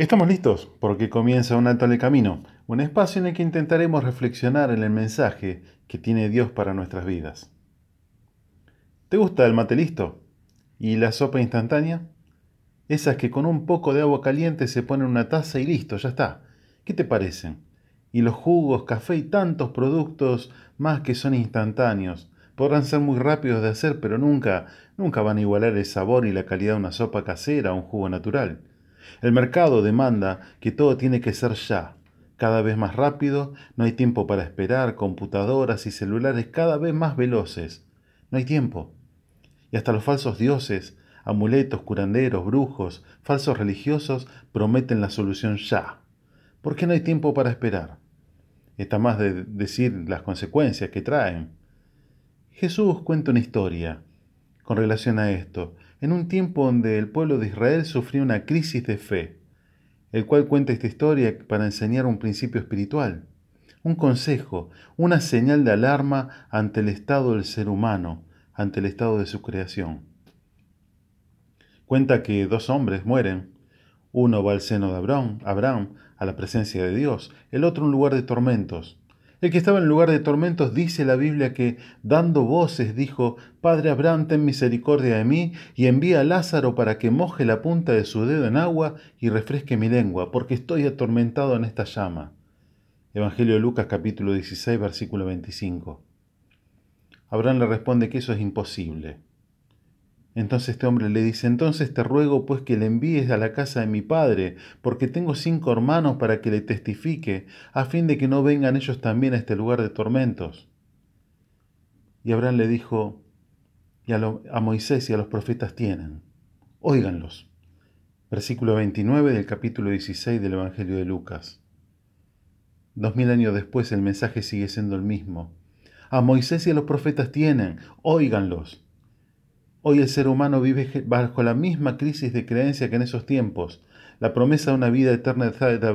Estamos listos porque comienza un alto en el camino, un espacio en el que intentaremos reflexionar en el mensaje que tiene Dios para nuestras vidas. ¿Te gusta el mate listo? ¿Y la sopa instantánea? Esas que con un poco de agua caliente se pone en una taza y listo, ya está. ¿Qué te parecen? Y los jugos, café y tantos productos más que son instantáneos. Podrán ser muy rápidos de hacer, pero nunca, nunca van a igualar el sabor y la calidad de una sopa casera o un jugo natural. El mercado demanda que todo tiene que ser ya, cada vez más rápido, no hay tiempo para esperar, computadoras y celulares cada vez más veloces. No hay tiempo. Y hasta los falsos dioses, amuletos, curanderos, brujos, falsos religiosos prometen la solución ya. ¿Por qué no hay tiempo para esperar? Está más de decir las consecuencias que traen. Jesús cuenta una historia con relación a esto, en un tiempo donde el pueblo de Israel sufrió una crisis de fe, el cual cuenta esta historia para enseñar un principio espiritual, un consejo, una señal de alarma ante el estado del ser humano, ante el estado de su creación. Cuenta que dos hombres mueren, uno va al seno de Abraham, Abraham, a la presencia de Dios, el otro un lugar de tormentos, el que estaba en lugar de tormentos dice la Biblia que, dando voces, dijo, Padre Abraham, ten misericordia de mí, y envía a Lázaro para que moje la punta de su dedo en agua y refresque mi lengua, porque estoy atormentado en esta llama. Evangelio de Lucas capítulo 16, versículo 25. Abraham le responde que eso es imposible. Entonces este hombre le dice, entonces te ruego pues que le envíes a la casa de mi padre, porque tengo cinco hermanos para que le testifique, a fin de que no vengan ellos también a este lugar de tormentos. Y Abraham le dijo, y a, a Moisés y a los profetas tienen, óiganlos. Versículo 29 del capítulo 16 del Evangelio de Lucas. Dos mil años después el mensaje sigue siendo el mismo. A Moisés y a los profetas tienen, óiganlos. Hoy el ser humano vive bajo la misma crisis de creencia que en esos tiempos. La promesa de una vida eterna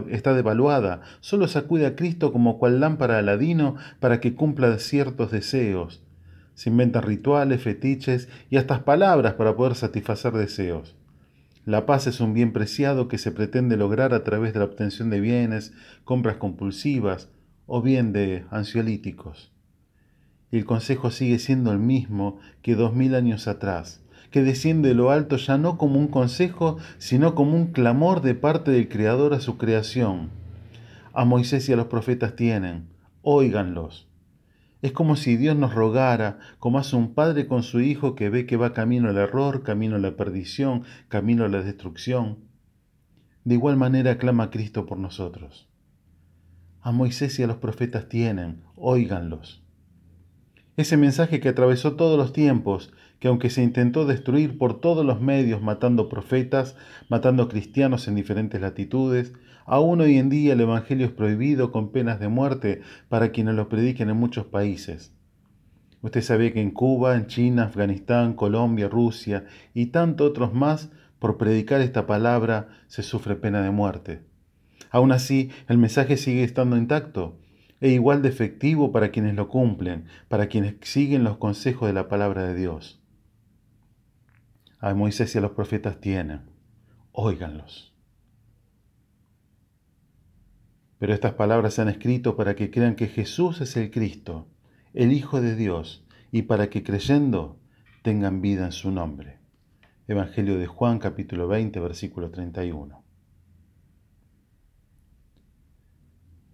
está devaluada. Solo sacude a Cristo como cual lámpara aladino para que cumpla ciertos deseos. Se inventan rituales, fetiches y hasta palabras para poder satisfacer deseos. La paz es un bien preciado que se pretende lograr a través de la obtención de bienes, compras compulsivas o bien de ansiolíticos el consejo sigue siendo el mismo que dos mil años atrás, que desciende de lo alto ya no como un consejo, sino como un clamor de parte del Creador a su creación. A Moisés y a los profetas tienen, óiganlos. Es como si Dios nos rogara, como hace un padre con su hijo que ve que va camino al error, camino a la perdición, camino a la destrucción. De igual manera clama Cristo por nosotros. A Moisés y a los profetas tienen, óiganlos. Ese mensaje que atravesó todos los tiempos, que aunque se intentó destruir por todos los medios matando profetas, matando cristianos en diferentes latitudes, aún hoy en día el Evangelio es prohibido con penas de muerte para quienes lo prediquen en muchos países. Usted sabe que en Cuba, en China, Afganistán, Colombia, Rusia y tantos otros más, por predicar esta palabra se sufre pena de muerte. Aún así, el mensaje sigue estando intacto e igual de efectivo para quienes lo cumplen, para quienes siguen los consejos de la palabra de Dios. A Moisés y a los profetas tienen, óiganlos. Pero estas palabras se han escrito para que crean que Jesús es el Cristo, el Hijo de Dios, y para que creyendo tengan vida en su nombre. Evangelio de Juan capítulo 20 versículo 31.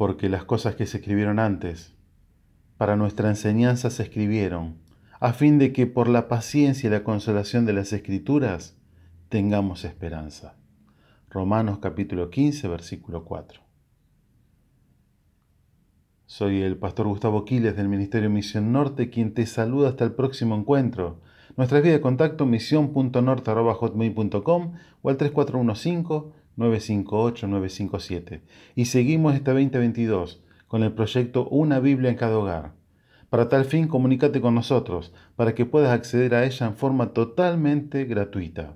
Porque las cosas que se escribieron antes, para nuestra enseñanza se escribieron, a fin de que por la paciencia y la consolación de las escrituras tengamos esperanza. Romanos capítulo 15, versículo 4. Soy el pastor Gustavo Quiles del Ministerio Misión Norte, quien te saluda hasta el próximo encuentro. Nuestra vía de contacto misión.norte.hotmail.com o al 3415 958-957. Y seguimos este 2022 con el proyecto Una Biblia en cada hogar. Para tal fin, comunícate con nosotros para que puedas acceder a ella en forma totalmente gratuita.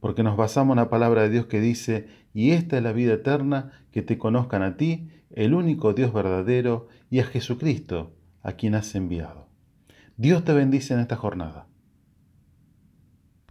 Porque nos basamos en la palabra de Dios que dice, y esta es la vida eterna, que te conozcan a ti, el único Dios verdadero, y a Jesucristo, a quien has enviado. Dios te bendice en esta jornada.